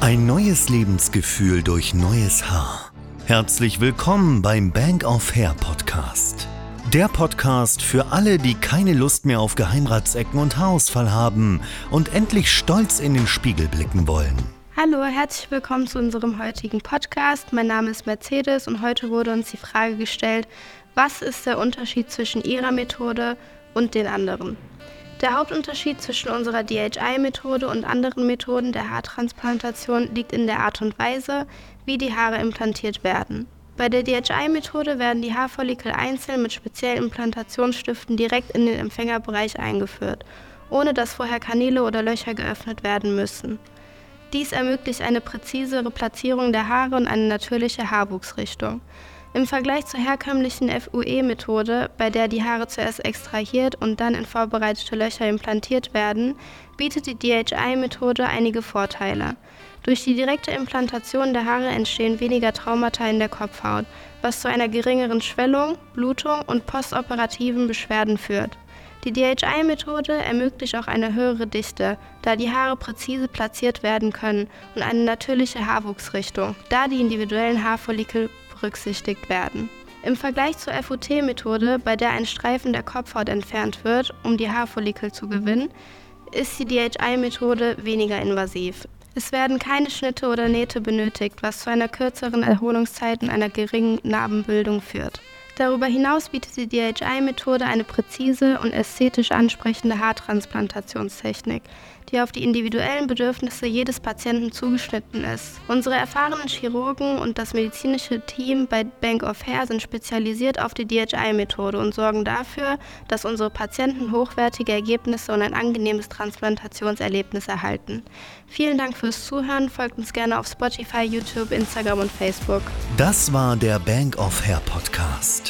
Ein neues Lebensgefühl durch neues Haar. Herzlich willkommen beim Bank of Hair Podcast. Der Podcast für alle, die keine Lust mehr auf Geheimratsecken und Haarausfall haben und endlich stolz in den Spiegel blicken wollen. Hallo, herzlich willkommen zu unserem heutigen Podcast. Mein Name ist Mercedes und heute wurde uns die Frage gestellt, was ist der Unterschied zwischen Ihrer Methode und den anderen? Der Hauptunterschied zwischen unserer DHI-Methode und anderen Methoden der Haartransplantation liegt in der Art und Weise, wie die Haare implantiert werden. Bei der DHI-Methode werden die Haarfollikel einzeln mit speziellen Implantationsstiften direkt in den Empfängerbereich eingeführt, ohne dass vorher Kanäle oder Löcher geöffnet werden müssen. Dies ermöglicht eine präzisere Platzierung der Haare und eine natürliche Haarwuchsrichtung. Im Vergleich zur herkömmlichen FUE-Methode, bei der die Haare zuerst extrahiert und dann in vorbereitete Löcher implantiert werden, bietet die DHI-Methode einige Vorteile. Durch die direkte Implantation der Haare entstehen weniger Traumata in der Kopfhaut, was zu einer geringeren Schwellung, Blutung und postoperativen Beschwerden führt. Die DHI-Methode ermöglicht auch eine höhere Dichte, da die Haare präzise platziert werden können und eine natürliche Haarwuchsrichtung, da die individuellen Haarfollikel berücksichtigt werden. Im Vergleich zur FUT-Methode, bei der ein Streifen der Kopfhaut entfernt wird, um die Haarfollikel zu gewinnen, ist die DHI-Methode weniger invasiv. Es werden keine Schnitte oder Nähte benötigt, was zu einer kürzeren Erholungszeit und einer geringen Narbenbildung führt. Darüber hinaus bietet die DHI-Methode eine präzise und ästhetisch ansprechende Haartransplantationstechnik, die auf die individuellen Bedürfnisse jedes Patienten zugeschnitten ist. Unsere erfahrenen Chirurgen und das medizinische Team bei Bank of Hair sind spezialisiert auf die DHI-Methode und sorgen dafür, dass unsere Patienten hochwertige Ergebnisse und ein angenehmes Transplantationserlebnis erhalten. Vielen Dank fürs Zuhören. Folgt uns gerne auf Spotify, YouTube, Instagram und Facebook. Das war der Bank of Hair Podcast.